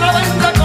la venda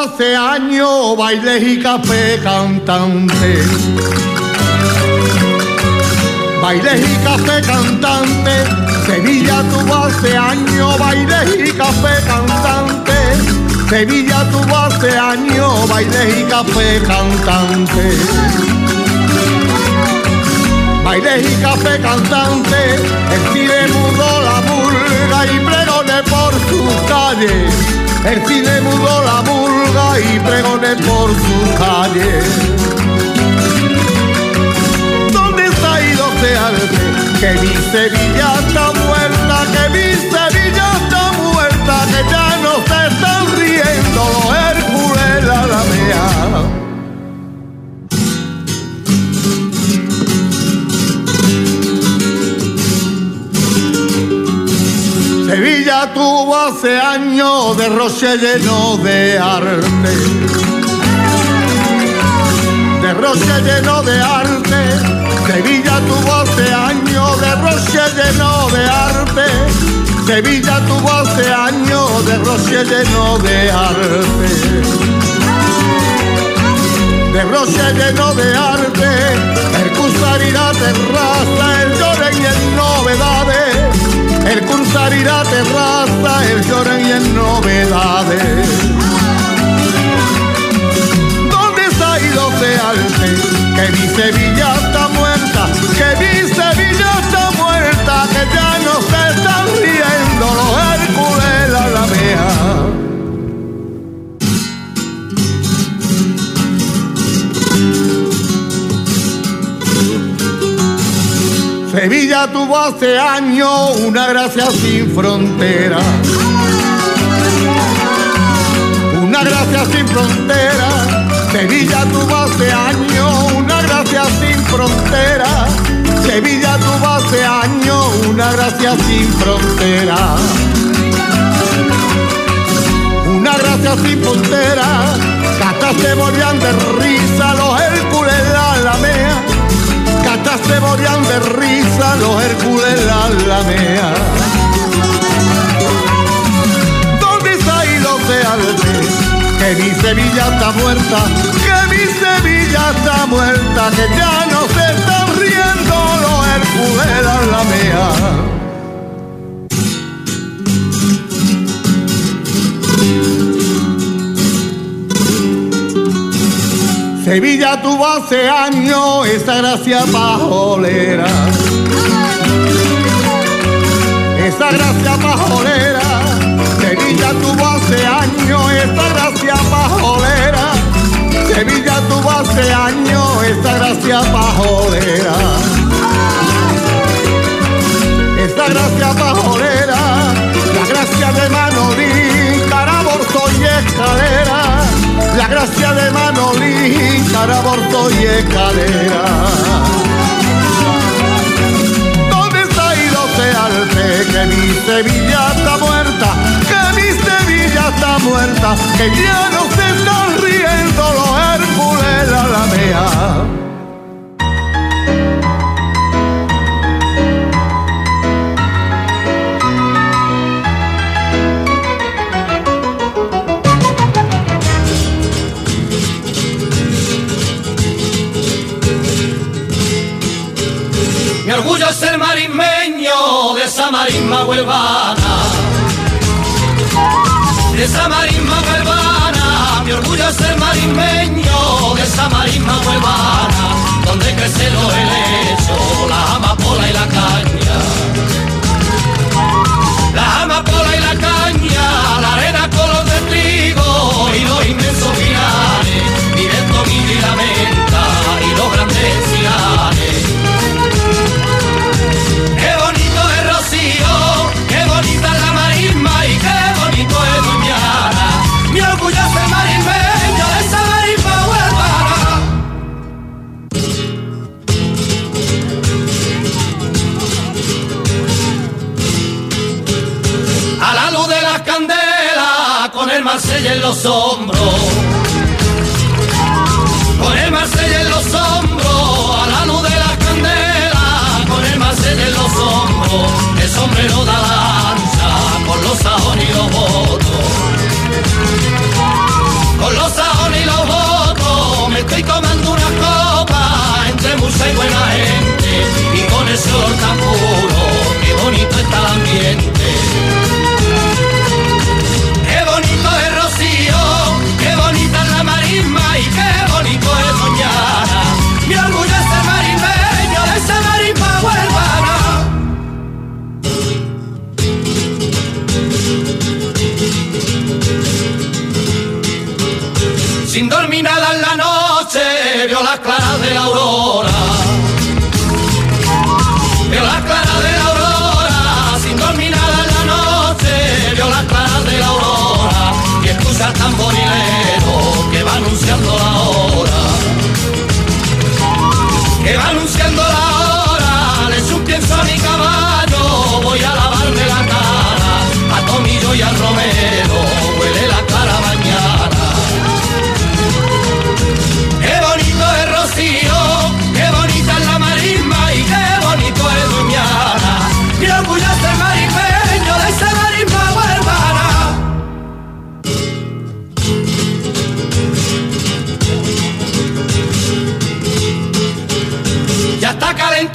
hace años bailes y café cantante. Bailes y café cantante. Sevilla tuvo hace años bailes y café cantante. Sevilla tuvo hace años bailes y café cantante. Bailes y café cantante, el cine mudó la murga y pregoné por sus calles. El cine mudó la murga y pregoné por sus calles. ¿Dónde está ido? Que mi Sevilla está muerta, que mi Sevilla está muerta, que ya no se están riendo Sevilla tuvo hace años de roche lleno de arte. De roche lleno de arte. Sevilla tuvo hace años de roche lleno de arte. Sevilla tuvo hace años de roche lleno de arte. De roche lleno de arte. El cruzar y la terraza, el lloren y el novedades. El cruzar la terraza, el lloren y el novedades. ¿Dónde ha ido ese arte? Que mi Sevilla está muerta, que mi Sevilla está muerta, que ya no se están Sevilla tuvo hace años una gracia sin frontera. Una gracia sin frontera. Sevilla tuvo hace años una gracia sin frontera. Sevilla tuvo hace años una gracia sin frontera. Una gracia sin frontera, hasta se morían de risa los Hércules se morían de risa los Hércules la lamea. ¿Dónde está hilo de Alves? Que mi Sevilla está muerta, que mi Sevilla está muerta, que ya no se están riendo los Hércules la lamea. Sevilla tuvo hace años esa gracia pajolera. Esa gracia pajolera. Sevilla tuvo hace años esa gracia pajolera. Sevilla tuvo hace años esa gracia pajolera. Esa gracia pajolera, la gracia de Manolín, gracia de Manolín, Caraborto y Escalera. ¿Dónde está ido Alce? Que mi Sevilla está muerta, que mi Sevilla está muerta, que ya no se están riendo los Hércules la lamea. Es ser marismeño de esa marisma huelvana. De esa marisma huelvana, mi orgullo es ser marismeño de esa marisma huelvana, donde crece lo helecho, la amapola y la caña. En los hombros.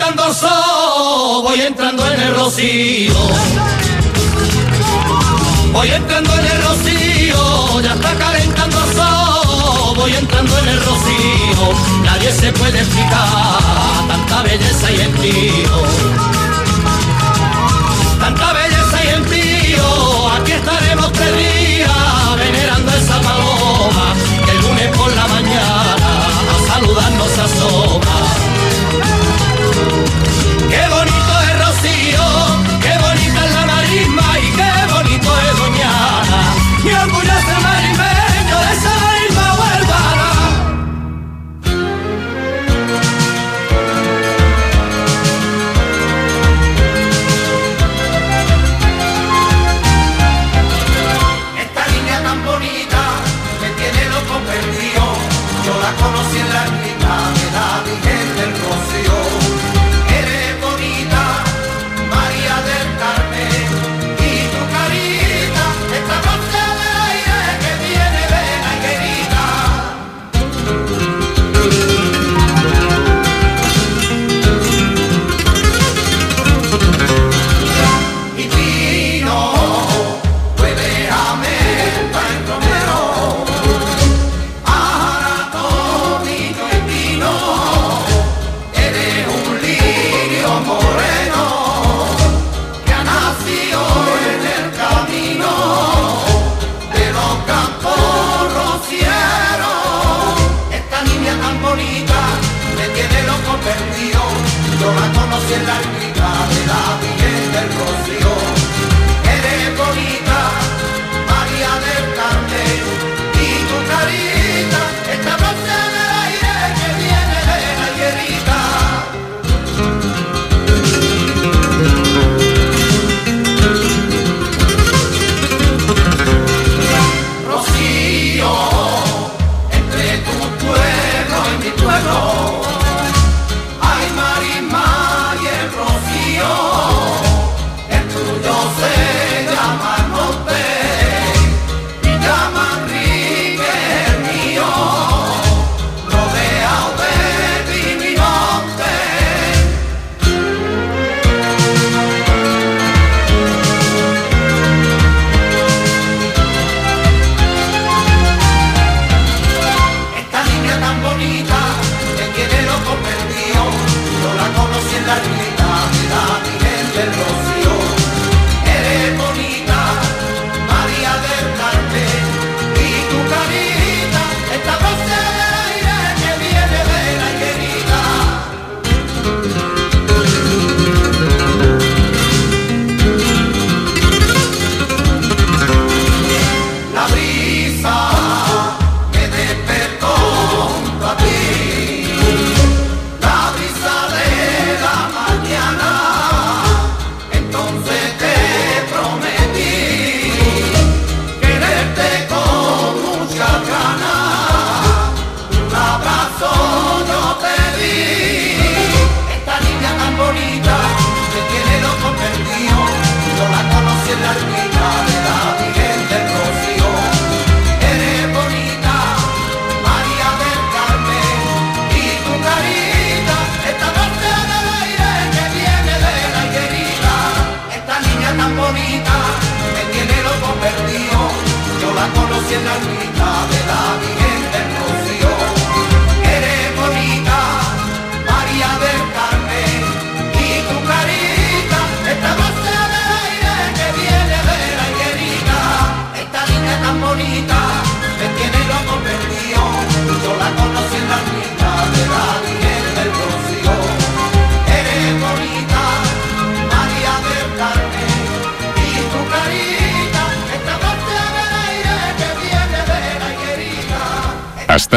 El sol, voy entrando en el rocío. Voy entrando en el rocío, ya está calentando el sol, voy entrando en el rocío. Nadie se puede explicar tanta belleza y tío. Tanta belleza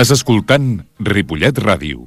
Estàs escoltant Ripollet Ràdio.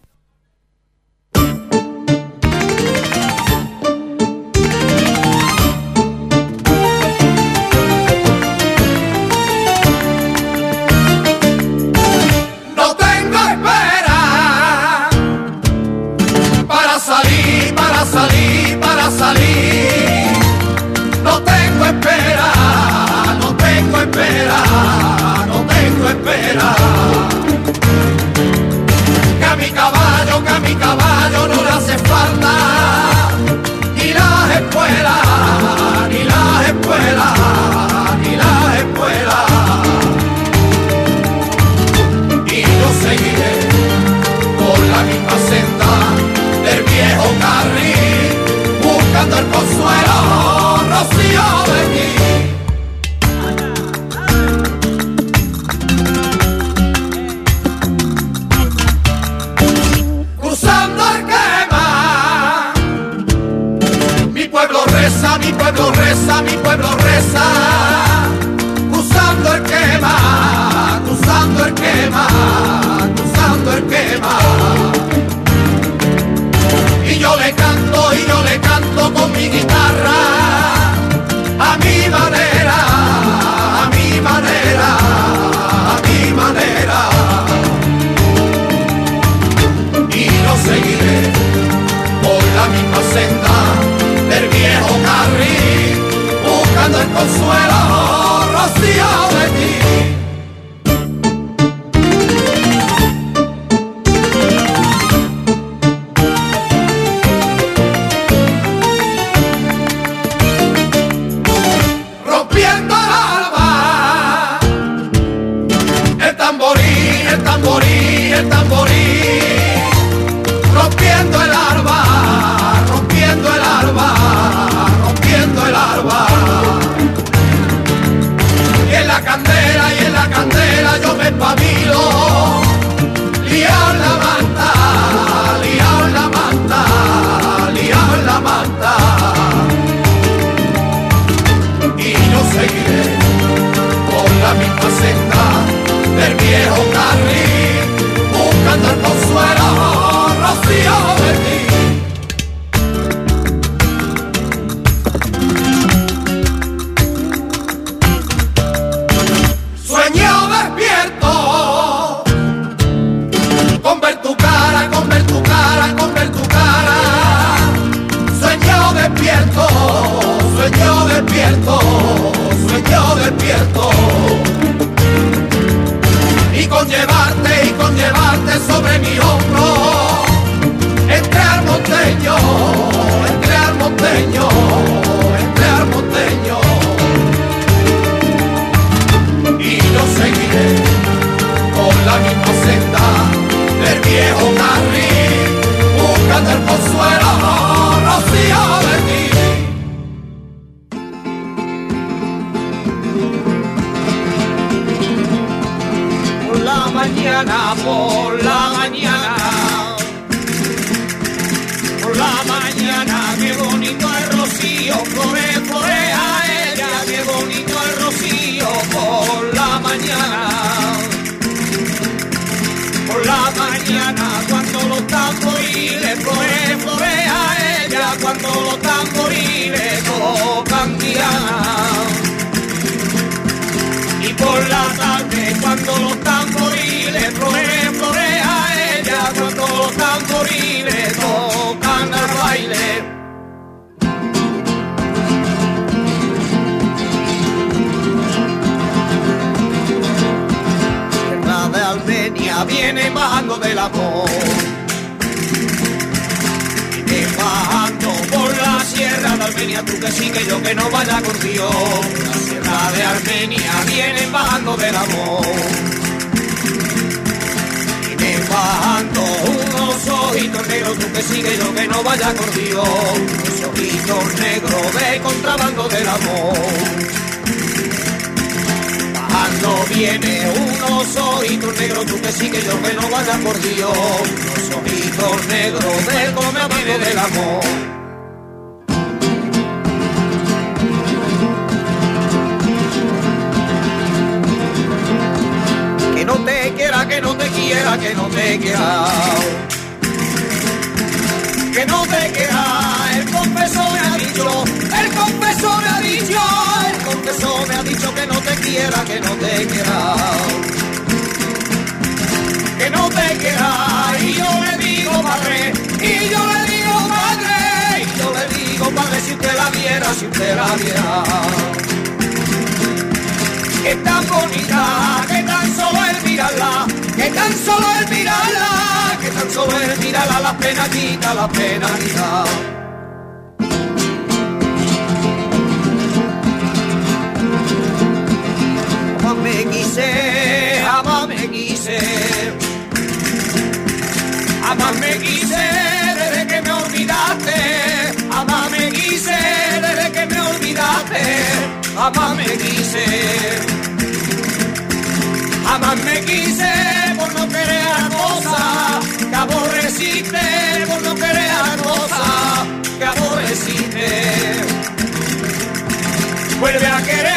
Senda del viejo carril, buscando el consuelo, los tamboriles flore, florea ella, cuando los tamboriles tocan al baile. Tierra de Armenia viene bajando del amor. Sierra de Armenia, tú que sí yo que no vaya con Dios. La sierra de Armenia viene bajando del amor. Viene bajando unos ojitos negros, tú que sí yo que no vaya con Dios. Unos ojitos negros de contrabando del amor. Bajando viene unos ojitos negros, tú que sí yo que no vaya por Dios. Unos ojitos negros de come del amor. Que no te quiera, que no te quiera. Que no te quiera, el confesor me ha dicho, el confesor me ha dicho, el confesor me ha dicho que no te quiera, que no te quiera. Que no te quiera, y yo le digo padre, y yo le digo padre, y yo le digo padre si usted la viera, si usted la viera que tan bonita, que tan solo el mirarla, que tan solo el mirarla, que tan solo el mirarla, la pena quita, la pena quita. Jamás quise, jamás me quise, jamás me quise desde que me olvidaste, jamás me quise desde que me olvidaste, jamás me quise. Jamás me quise por no querer a cosa que aborreciste, por no querer a cosa que aborreciste. Vuelve a quererme,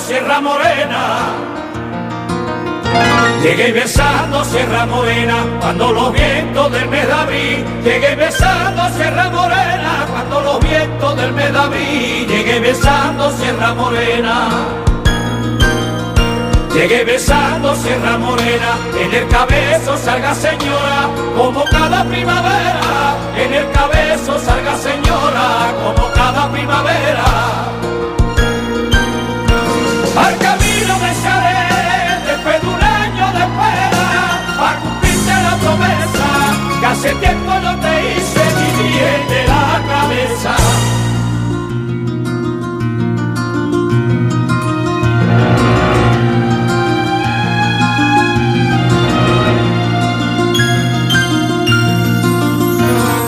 Sierra Morena. Llegué besando Sierra Morena cuando los vientos del mes. Llegué besando Sierra Morena cuando los vientos del mes. Llegué besando Sierra Morena. Llegué besando Sierra Morena, en el cabezo salga señora, como cada primavera, en el cabezo salga señora, como cada primavera. Hace tiempo yo te hice vivir de la cabeza.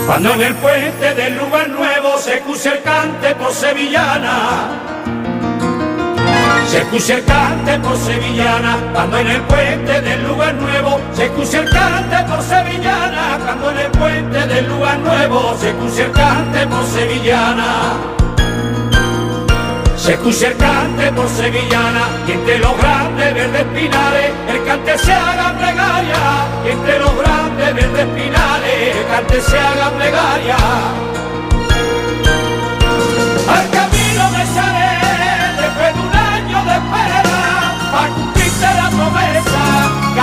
Cuando en el puente del lugar nuevo se escucha el cante por sevillana. Se escucha el cante por sevillana, cuando en el puente del lugar nuevo se escucha el cante por sevillana, cuando en el puente del lugar nuevo se escucha el cante por sevillana. Se escucha el cante por sevillana y entre los grandes verdes pinares el cante se haga plegaria y entre los grandes verdes pinares el cante se haga plegaria.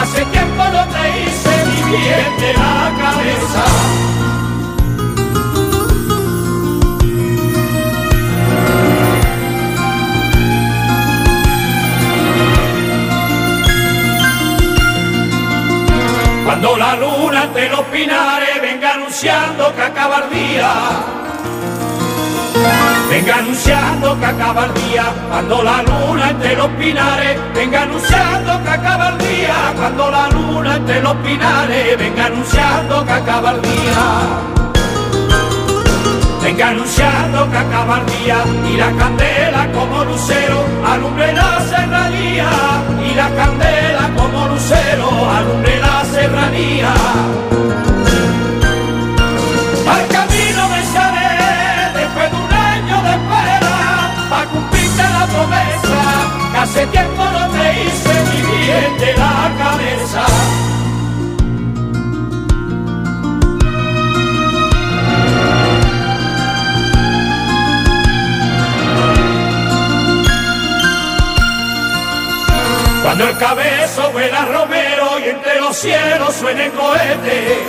Hace tiempo no te hice ni bien de la cabeza. Cuando la luna entre los pinares venga anunciando que acaba el día, Venga anunciando que acaba cuando la luna entre los pinares. Venga anunciando que acaba cuando la luna entre los pinares. Venga anunciando que acaba el día. Venga anunciando que acaba y la candela como lucero alumbre la serranía y la candela como lucero alumbre la serranía. La cabeza. Cuando el cabezo vuela romero y entre los cielos suene cohete.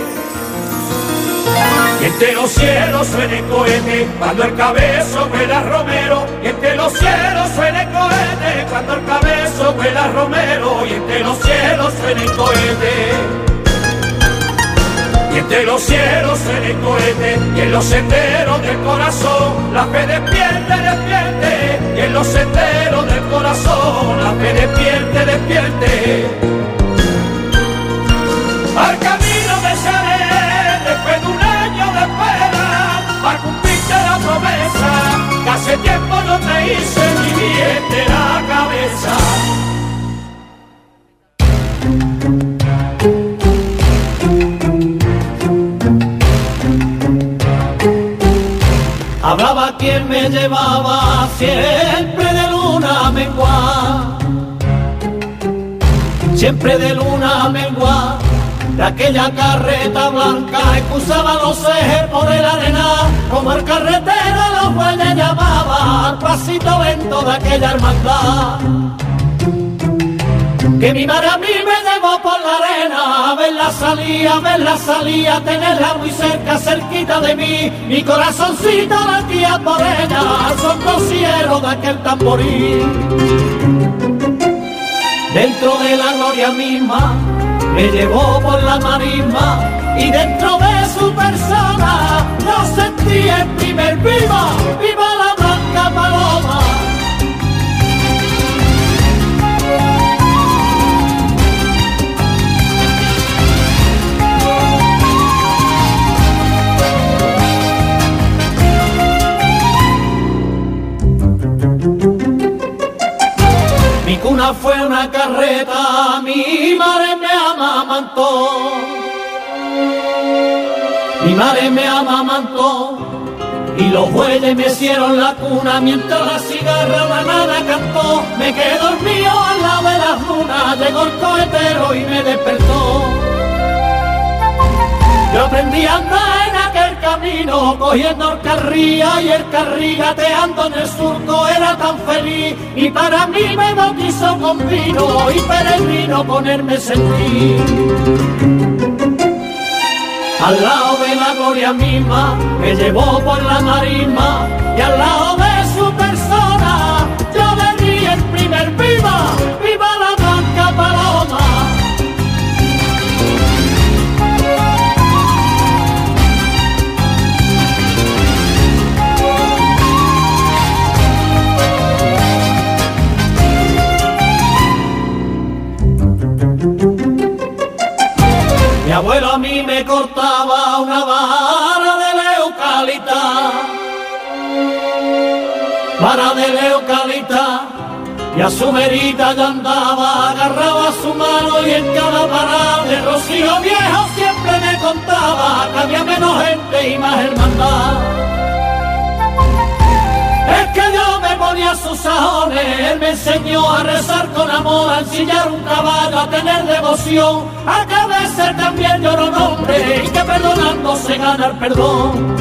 Entre los cielos suene cohete cuando el cabezo vuela romero y entre los cielos suene cohete cuando el cabezo vuela romero y entre los cielos suene cohete. Y entre los cielos suene cohete y en los senderos del corazón la fe despierte, despierte y en los senderos del corazón la fe despierte, despierte. Hice bien de la cabeza. Hablaba quien me llevaba siempre de luna mengua, siempre de luna mengua. De aquella carreta blanca excusaba los ejes por el arena, como el carretero los bueyes llamaba al pasito lento de aquella hermandad. Que mi madre a mí me llevó por la arena, a verla salir, a verla salir, a tenerla muy cerca, cerquita de mí. Mi corazoncito latía por ella, son cosieros de aquel tamboril. Dentro de la gloria misma, me llevó por la marisma, y dentro de su persona, el primer viva, viva la blanca paloma. Mi cuna fue una carreta, mi madre me amamantó. Mi madre me amamantó y los bueyes me hicieron la cuna mientras la cigarra la nana cantó. Me quedé dormido al lado de las lunas, llegó el cohetero y me despertó. Yo aprendí a andar en aquel camino, cogiendo el carría y el carrí gateando en el surco, era tan feliz. Y para mí me bautizó con vino y peregrino ponerme sentir. Al lado de la gloria misma, me llevó por la marisma y al lado de su persona, yo le el primer viva, me cortaba una vara de leucalita, vara de leucalita, y a su verita ya andaba, agarraba su mano y en cada parada de rocío viejo siempre me contaba que había menos gente y más hermandad. Yo sus sajones, él me enseñó a rezar con amor, a ensillar un caballo, a tener devoción, a veces también lloro nombre y que perdonando se gana el perdón.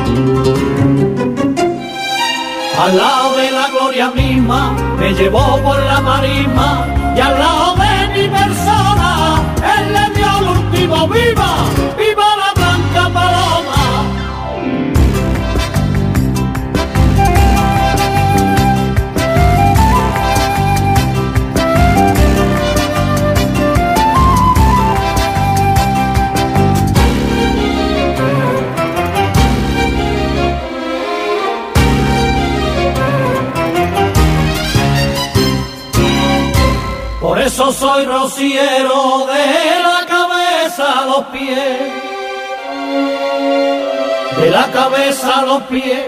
Al lado de la gloria misma, me llevó por la marisma y al lado de mi persona, él le dio el último viva, eso soy rociero de la cabeza a los pies. De la cabeza a los pies.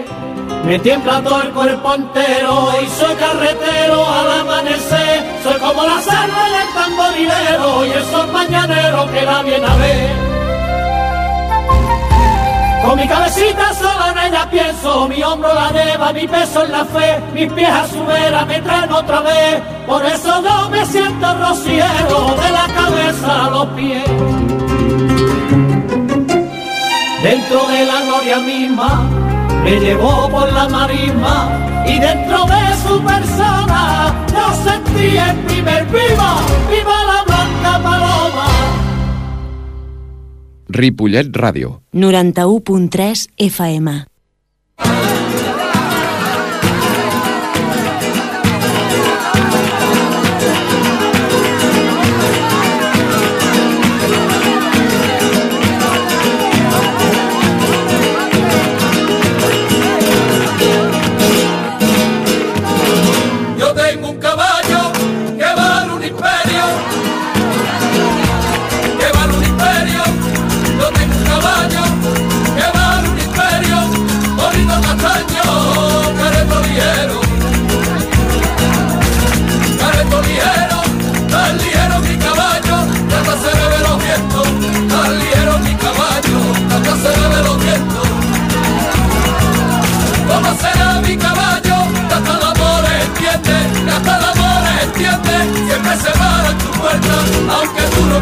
Me tiembla todo el cuerpo entero y soy carretero al amanecer. Soy como la sangre del tamborilero y el sol mañanero que la viene a ver. Con mi cabecita sola en ella pienso, mi hombro la lleva, mi peso en la fe, mis pies a su vera me traen otra vez. Por eso yo me siento rociero de la cabeza a los pies. Dentro de la gloria misma me llevó por la marisma y dentro de su persona yo sentí el primer viva, viva la blanca paloma. Ripollet Ràdio. 91.3 FM.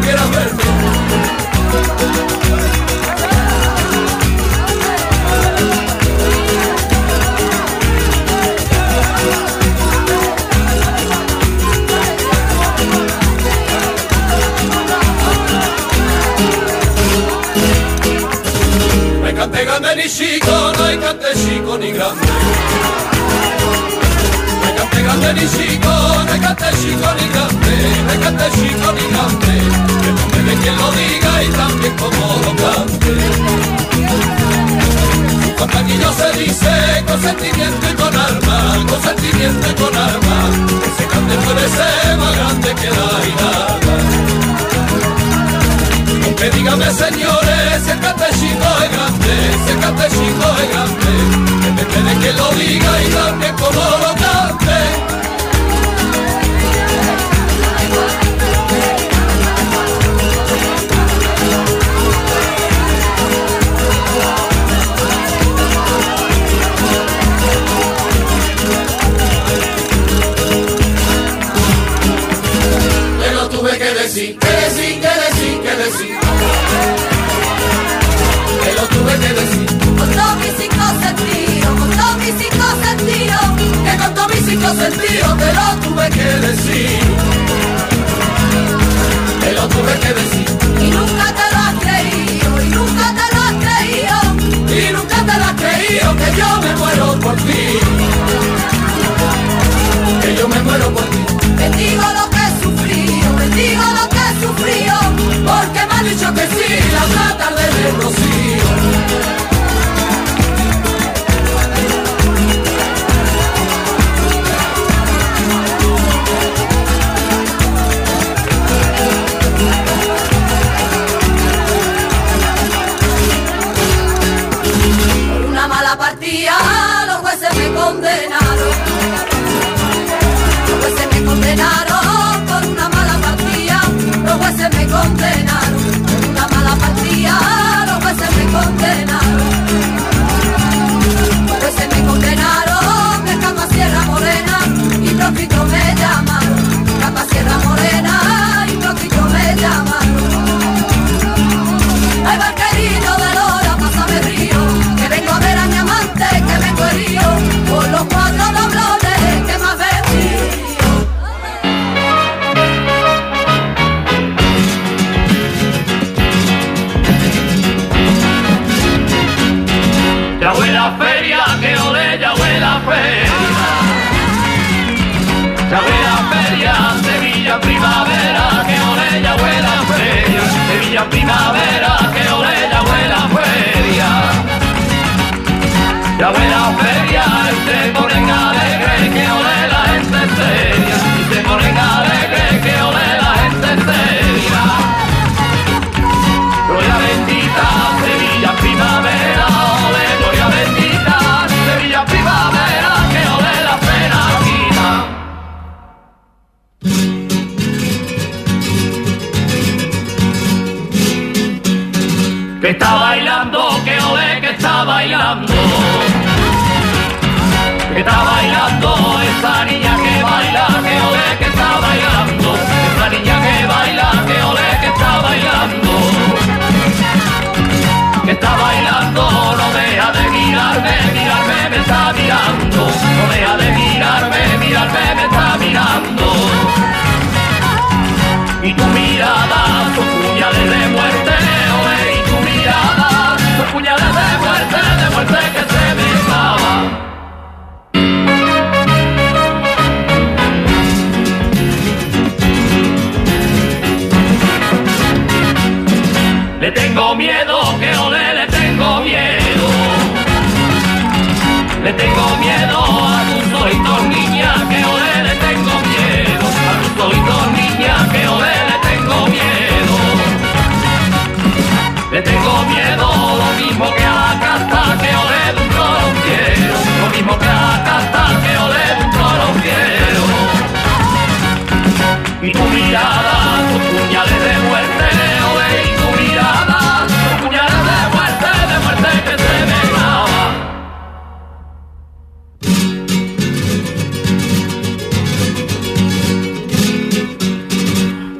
Quieras verme. Dice con sentimiento y con alma, con sentimiento y con alma. Ese cante puede ser más grande que la hilada. Que dígame señores, si el catechico es grande, si el catechico es grande, que me quede que lo diga y también como lo cante. Sentidos te lo tuve que decir. Te lo tuve que decir, y nunca te lo has creído, y nunca te lo has creído. y nunca te lo has creído que yo me muero por ti. Que yo me muero por ti.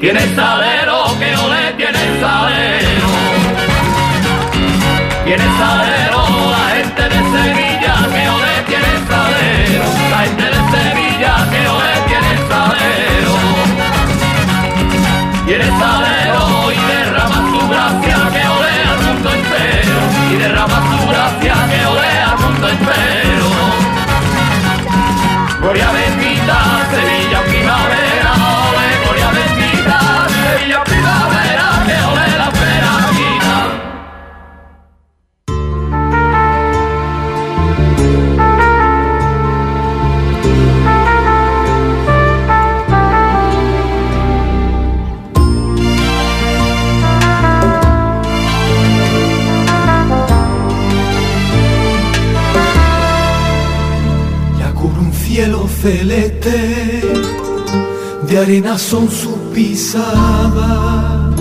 Tienes salero, que celeste, de arena son sus pisadas,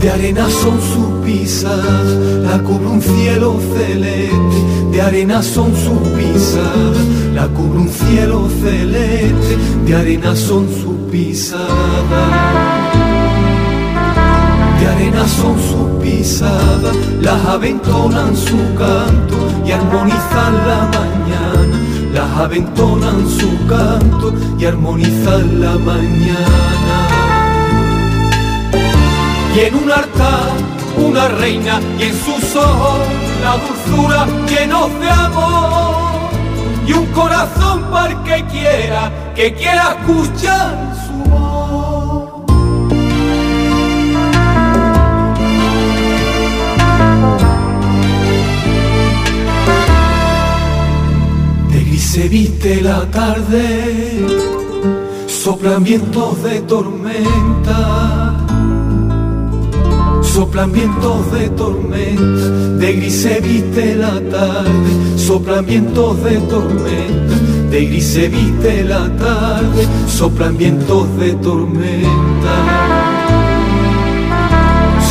de arena son sus pisadas, la cubre un cielo celeste, de arena son sus pisadas, la cubre un cielo celeste, de arena son sus pisadas. De arena son sus pisadas, las aventonan su canto y armonizan la mañana, las aventonan su canto y armonizan la mañana. Y en un altar una reina y en sus ojos la dulzura llenos de amor y un corazón para que quiera, que quiera escuchar se viste la tarde, soplan vientos de tormenta, soplan vientos de tormenta, de gris se viste la tarde, soplan vientos de tormenta, de gris se viste la tarde, soplan vientos de tormenta.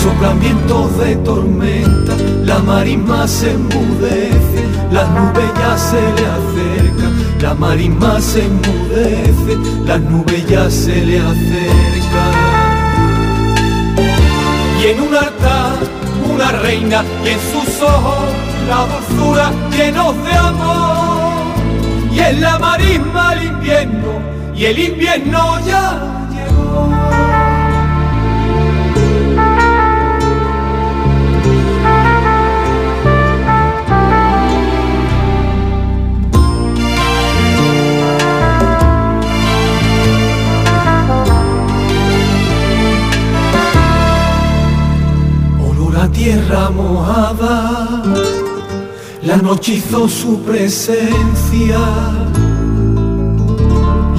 Soplan vientos de tormenta, la marisma se enmudece, las nubes ya se le acercan, la marisma se enmudece, las nubes ya se le acercan. Y en un altar una reina y en sus ojos la dulzura llenos de amor. Y en la marisma el invierno y el invierno ya la noche hizo su presencia,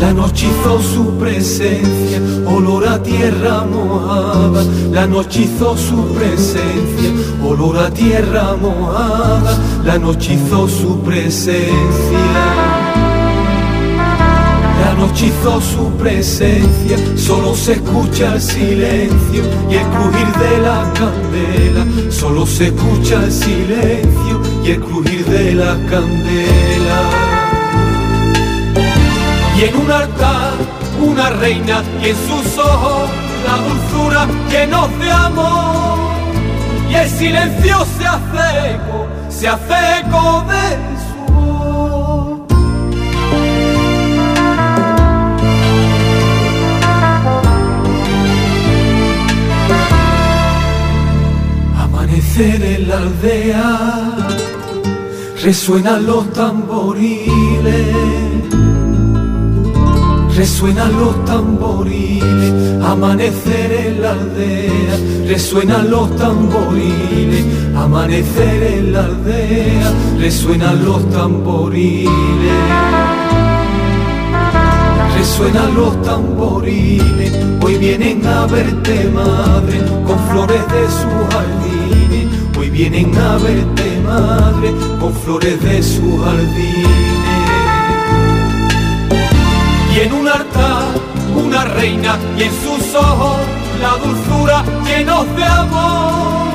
la noche hizo su presencia, olor a tierra mojada, la noche hizo su presencia, olor a tierra mojada, la noche hizo su presencia. La noche hizo su presencia, solo se escucha el silencio y el crujir de la candela, solo se escucha el silencio y el crujir de la candela. Y en un altar una reina y en sus ojos la dulzura llenos de amor. Y el silencio se hace eco, se hace eco de su voz. Amanecer en la aldea, resuenan los tamboriles. Resuenan los tamboriles, amanecer en la aldea, resuenan los tamboriles, amanecer en la aldea, resuenan los tamboriles. Resuenan los tamboriles, hoy vienen a verte madre, con flores de sus jardines, hoy vienen a verte madre, con flores de sus jardines y en un altar una reina y en sus ojos la dulzura llenos de amor.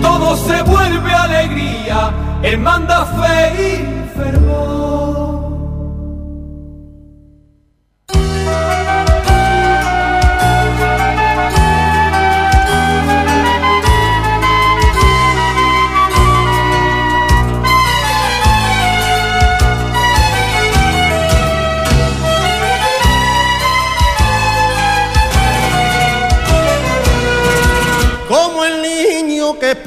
Todo se vuelve alegría, él manda fe y fervor.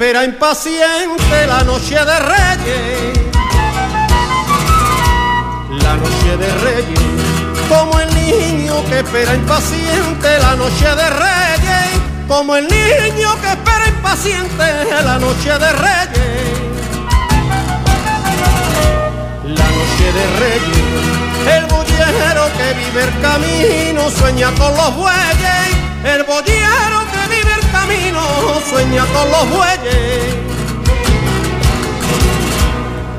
Espera impaciente la noche de reyes. La noche de reyes, como el niño que espera impaciente la noche de reyes, como el niño que espera impaciente la noche de reyes. La noche de reyes, el boyero que vive el camino sueña con los bueyes, el el camino sueña con los bueyes.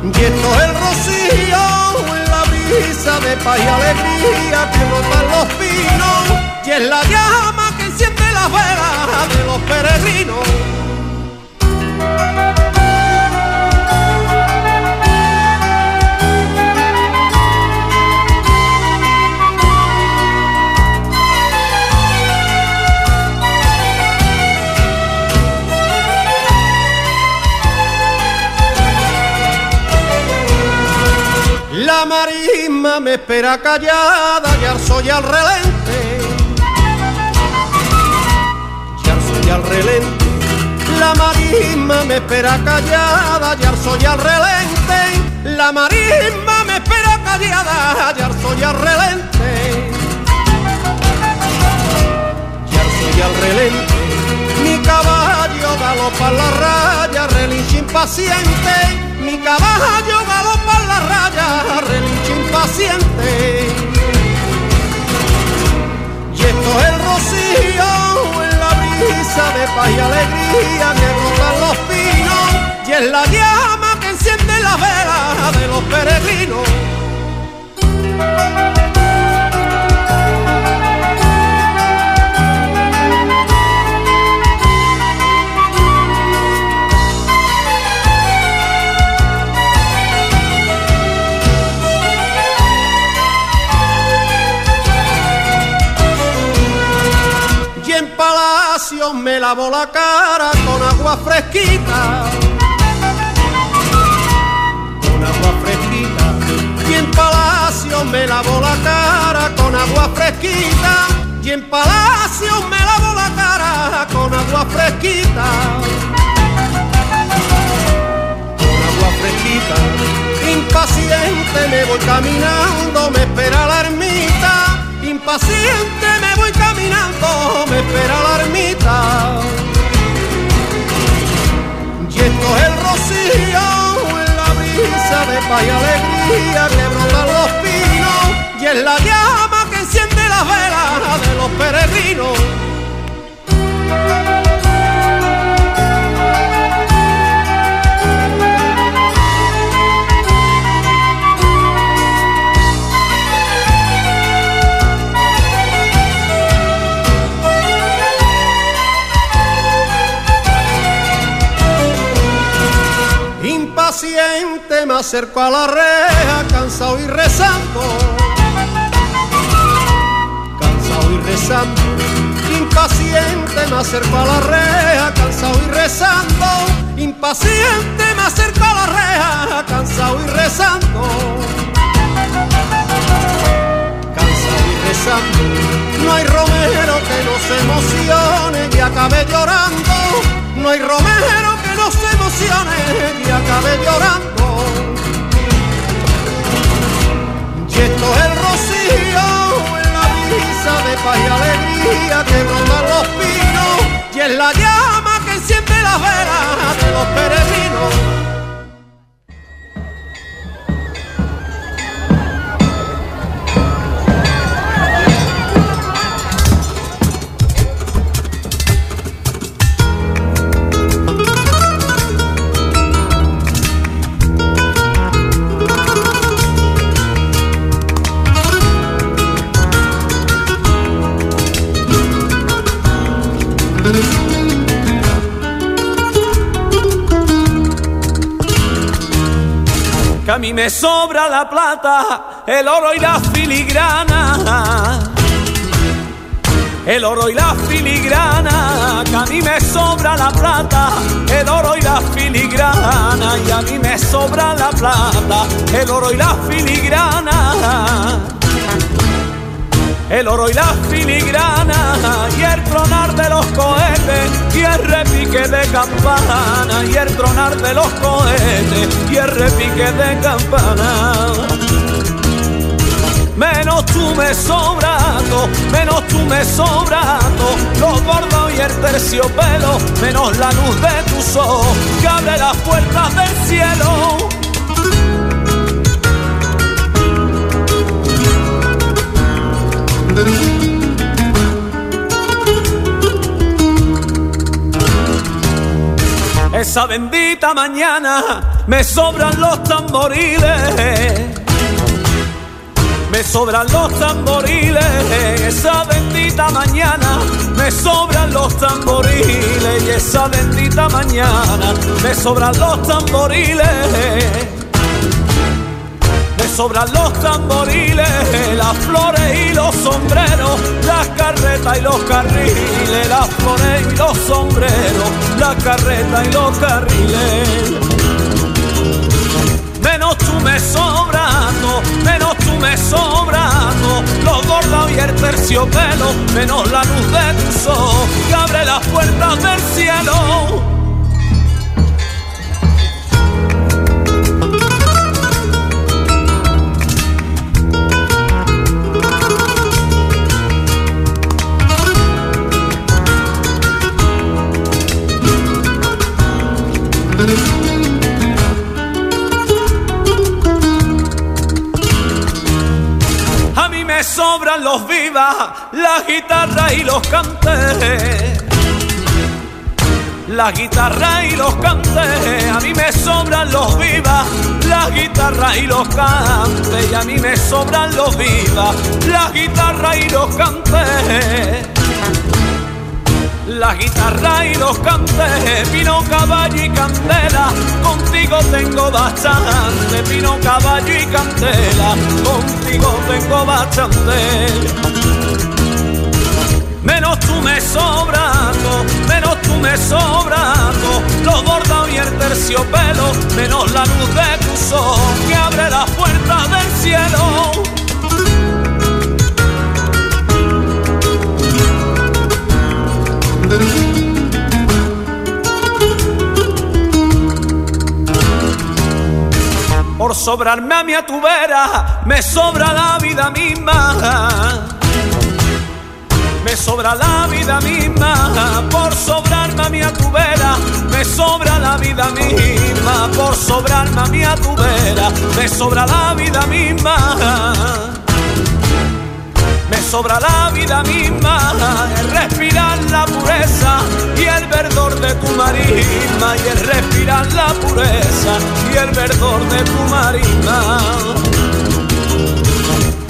Y esto es el rocío en la brisa de paz y alegría me espera callada y al soy al relente. Y al soy al relente. La marisma me espera callada y al soy al relente. La marisma me espera callada y al soy al relente. Y al soy al relente. Mi caballo galopa la raya, relincha impaciente. Mi caballo galopa la raya, relincha impaciente. Y esto es el rocío en la brisa de paz alegría que rotan los pinos. Y es la llama que enciende la vela de los peregrinos. Me lavo la cara con agua fresquita. Con agua fresquita. Y en palacio me lavo la cara con agua fresquita. Y en palacio me lavo la cara con agua fresquita. Con agua fresquita. Impaciente me voy caminando, me espera la ermita. Impaciente me voy caminando, me espera la ermita. Y esto es el rocío en la brisa de paz y alegría que brotan los pinos. Y es la llama que enciende las velas de los peregrinos. Acerco a la reja, cansado y rezando. Cansado y rezando. Impaciente me acerco a la reja, cansado y rezando. Impaciente me acerco a la reja, cansado y rezando. Cansado y rezando. No hay romero que no se emocione y acabe llorando. No hay romero que no se emocione y acabe llorando. Paz y alegría que brotan los pinos y es la llama que enciende las velas de los peregrinos. A mí me sobra la plata, el oro y la filigrana. El oro y la filigrana, que a mí me sobra la plata, el oro y la filigrana, y a mí me sobra la plata, el oro y la filigrana el oro y la filigrana y el tronar de los cohetes y el repique de campana y el tronar de los cohetes y el repique de campana. Menos tú me sobrato, menos tú me sobrato, los bordos y el terciopelo, menos la luz de tu sol que abre las puertas del cielo. Esa bendita mañana me sobran los tamboriles. Me sobran los tamboriles, esa bendita mañana me sobran los tamboriles. Y esa bendita mañana me sobran los tamboriles sobran los tamboriles, las flores y los sombreros, las carretas y los carriles, las flores y los sombreros, las carretas y los carriles. Menos tú me sobrando, menos tú me sobrando, los bordados y el terciopelo, menos la luz de sol que abre las puertas del cielo. A mí me sobran los vivas, la guitarra y los cantes. La guitarra y los cantes, a mí me sobran los vivas, la guitarra y los cantes, y a mí me sobran los vivas, la guitarra y los cantes la guitarra y los cantes, pino, caballo y candela, contigo tengo bastante, pino, caballo y candela, contigo tengo bastante. Menos tú me sobrando, menos tú me sobrando, los bordados y el terciopelo, menos la luz de tu sol que abre las puertas del cielo. Por sobrarme a mi a tu vera, me sobra la vida misma. Me sobra la vida misma, por sobrarme a mi a tu vera, me sobra la vida misma, por sobrarme a mi a tu vera, me sobra la vida misma. Sobra la vida misma, el respirar la pureza y el verdor de tu marisma, y el respirar la pureza y el verdor de tu marisma.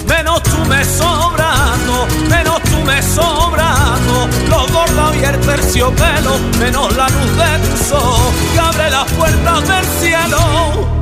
Menos tú me sobrando, menos tú me sobrando, los bordados y el terciopelo, menos la luz de tu sol que abre las puertas del cielo.